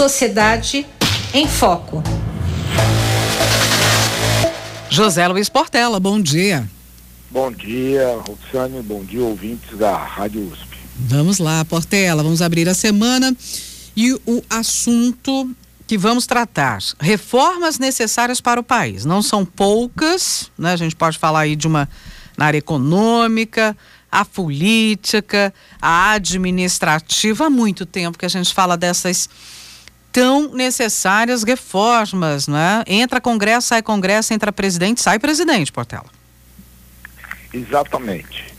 Sociedade em Foco. José Luiz Portela, bom dia. Bom dia, Roxane, bom dia, ouvintes da Rádio USP. Vamos lá, Portela, vamos abrir a semana e o assunto que vamos tratar, reformas necessárias para o país. Não são poucas, né? A gente pode falar aí de uma na área econômica, a política, a administrativa. Há muito tempo que a gente fala dessas tão necessárias reformas, né? Entra Congresso, sai Congresso, entra presidente, sai presidente, Portela. Exatamente.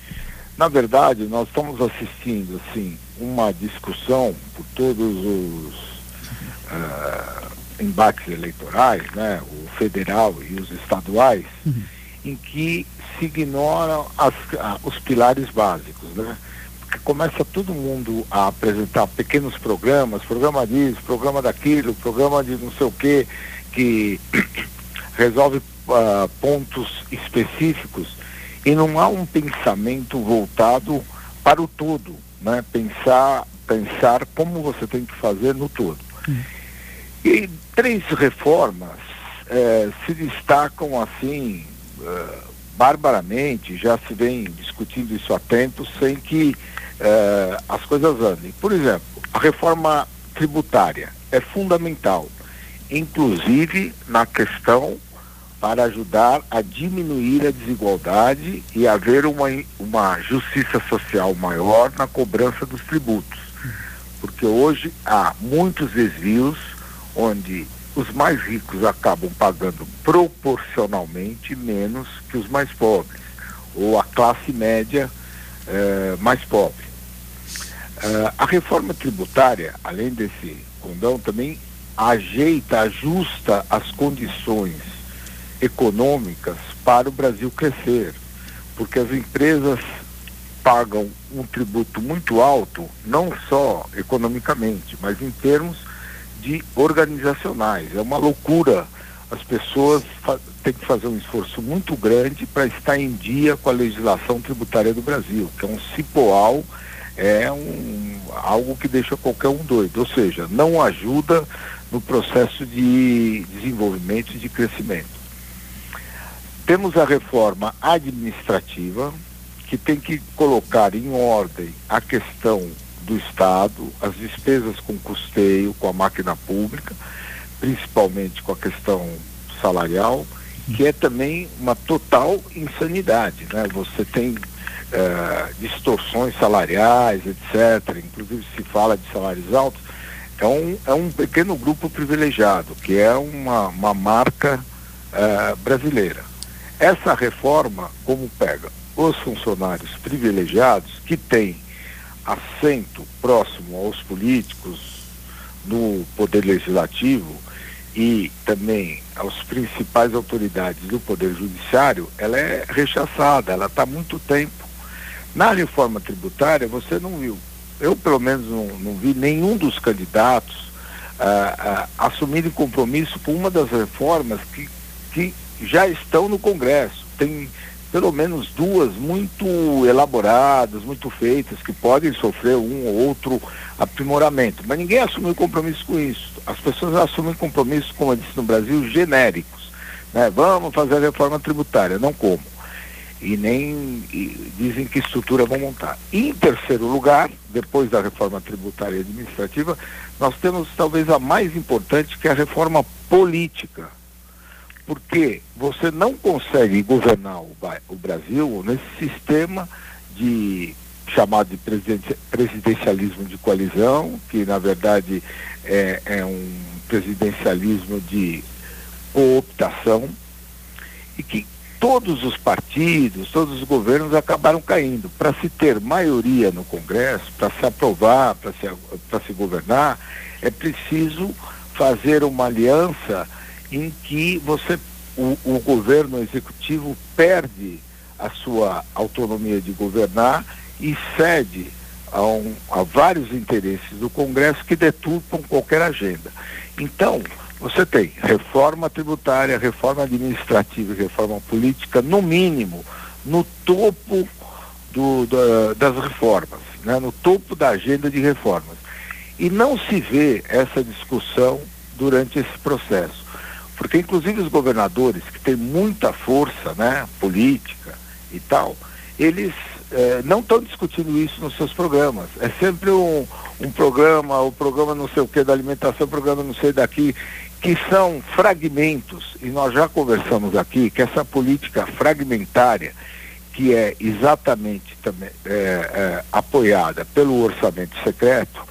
Na verdade, nós estamos assistindo assim uma discussão por todos os uh, embates eleitorais, né, o federal e os estaduais, uhum. em que se ignoram as, uh, os pilares básicos, né? Começa todo mundo a apresentar pequenos programas, programa disso, programa daquilo, programa de não sei o quê, que resolve uh, pontos específicos e não há um pensamento voltado para o todo, né? Pensar, pensar como você tem que fazer no todo. Hum. E três reformas eh, se destacam assim uh, barbaramente, já se vem discutindo isso há tempo, sem que uh, as coisas andem. Por exemplo, a reforma tributária é fundamental, inclusive na questão para ajudar a diminuir a desigualdade e haver uma, uma justiça social maior na cobrança dos tributos. Porque hoje há muitos desvios onde os mais ricos acabam pagando proporcionalmente menos que os mais pobres, ou a classe média eh, mais pobre. Uh, a reforma tributária, além desse condão, também ajeita, ajusta as condições econômicas para o Brasil crescer, porque as empresas pagam um tributo muito alto, não só economicamente, mas em termos de organizacionais. É uma loucura. As pessoas têm que fazer um esforço muito grande para estar em dia com a legislação tributária do Brasil, que é um cipoal, é um, algo que deixa qualquer um doido. Ou seja, não ajuda no processo de desenvolvimento e de crescimento. Temos a reforma administrativa, que tem que colocar em ordem a questão do Estado, as despesas com custeio, com a máquina pública, principalmente com a questão salarial, que é também uma total insanidade. Né? Você tem uh, distorções salariais, etc. Inclusive se fala de salários altos. É um, é um pequeno grupo privilegiado, que é uma, uma marca uh, brasileira. Essa reforma, como pega os funcionários privilegiados que têm assento próximo aos políticos no poder legislativo e também aos principais autoridades do poder judiciário, ela é rechaçada, ela está há muito tempo. Na reforma tributária você não viu, eu pelo menos não, não vi nenhum dos candidatos ah, ah, assumirem compromisso com uma das reformas que, que já estão no Congresso. Tem pelo menos duas muito elaboradas, muito feitas, que podem sofrer um ou outro aprimoramento. Mas ninguém assumiu compromisso com isso. As pessoas assumem compromissos, como eu disse no Brasil, genéricos. Né? Vamos fazer a reforma tributária, não como. E nem e dizem que estrutura vão montar. Em terceiro lugar, depois da reforma tributária e administrativa, nós temos talvez a mais importante, que é a reforma política porque você não consegue governar o, o Brasil nesse sistema de chamado de presidencialismo de coalizão, que na verdade é, é um presidencialismo de cooptação, e que todos os partidos, todos os governos acabaram caindo. Para se ter maioria no Congresso, para se aprovar, para se, se governar, é preciso fazer uma aliança em que você o, o governo executivo perde a sua autonomia de governar e cede a, um, a, vários interesses do Congresso que deturpam qualquer agenda. Então, você tem reforma tributária, reforma administrativa e reforma política, no mínimo, no topo do, da, das reformas, né? no topo da agenda de reformas. E não se vê essa discussão durante esse processo. Porque inclusive os governadores, que têm muita força né, política e tal, eles eh, não estão discutindo isso nos seus programas. É sempre um, um programa, o programa não sei o que da alimentação, o programa não sei daqui, que são fragmentos, e nós já conversamos aqui que essa política fragmentária, que é exatamente também é, é, apoiada pelo orçamento secreto,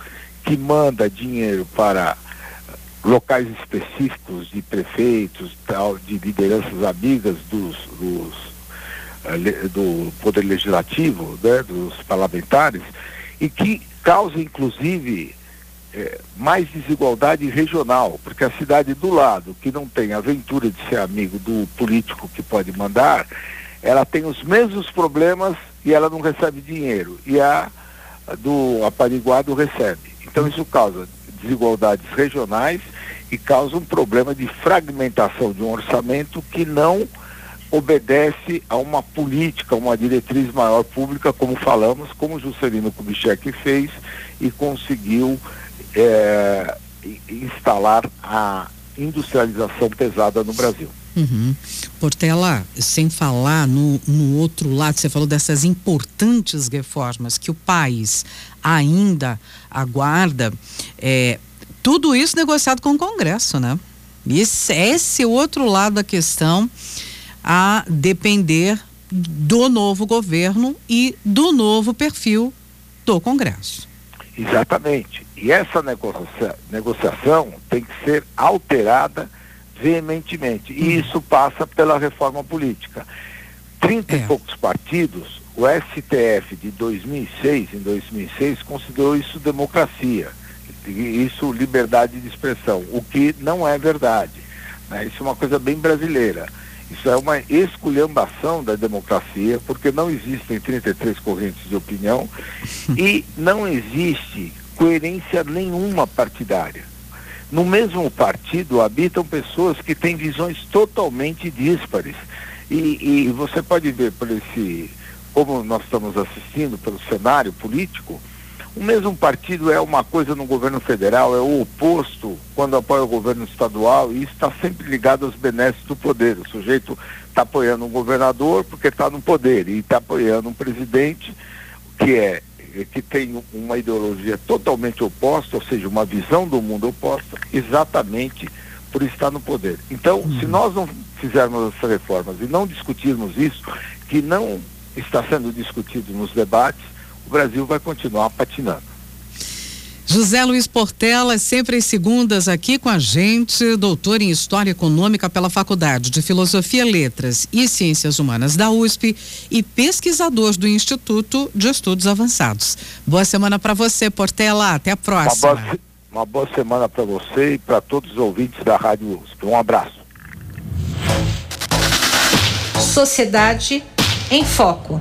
que manda dinheiro para locais específicos de prefeitos, tal, de lideranças amigas dos, dos eh, do poder legislativo, né, dos parlamentares, e que causa inclusive é, mais desigualdade regional, porque a cidade do lado, que não tem a aventura de ser amigo do político que pode mandar, ela tem os mesmos problemas e ela não recebe dinheiro. E a do apariguado recebe. Então isso causa desigualdades regionais e causa um problema de fragmentação de um orçamento que não obedece a uma política, uma diretriz maior pública, como falamos, como Juscelino Kubitschek fez e conseguiu é, instalar a industrialização pesada no Brasil. Uhum. Portela, sem falar no, no outro lado, você falou dessas importantes reformas que o país ainda aguarda, é, tudo isso negociado com o Congresso, né? Esse, esse outro lado da questão a depender do novo governo e do novo perfil do Congresso. Exatamente. E essa negocia negociação tem que ser alterada veementemente. E uhum. isso passa pela reforma política. Trinta é. e poucos partidos, o STF de 2006, em 2006, considerou isso democracia, isso liberdade de expressão, o que não é verdade. Né? Isso é uma coisa bem brasileira. Isso é uma esculhambação da democracia, porque não existem 33 correntes de opinião e não existe coerência nenhuma partidária. No mesmo partido habitam pessoas que têm visões totalmente díspares. E, e você pode ver por esse, como nós estamos assistindo pelo cenário político, o mesmo partido é uma coisa no governo federal, é o oposto quando apoia o governo estadual, e está sempre ligado aos benesses do poder. O sujeito está apoiando um governador porque está no poder, e está apoiando um presidente que é que tem uma ideologia totalmente oposta, ou seja, uma visão do mundo oposta, exatamente por estar no poder. Então, se uhum. nós não fizermos essas reformas e não discutirmos isso, que não está sendo discutido nos debates, o Brasil vai continuar patinando. José Luiz Portela, sempre às segundas aqui com a gente, doutor em História Econômica pela Faculdade de Filosofia, Letras e Ciências Humanas da USP e pesquisador do Instituto de Estudos Avançados. Boa semana para você, Portela. Até a próxima. Uma boa, uma boa semana para você e para todos os ouvintes da Rádio USP. Um abraço. Sociedade em Foco.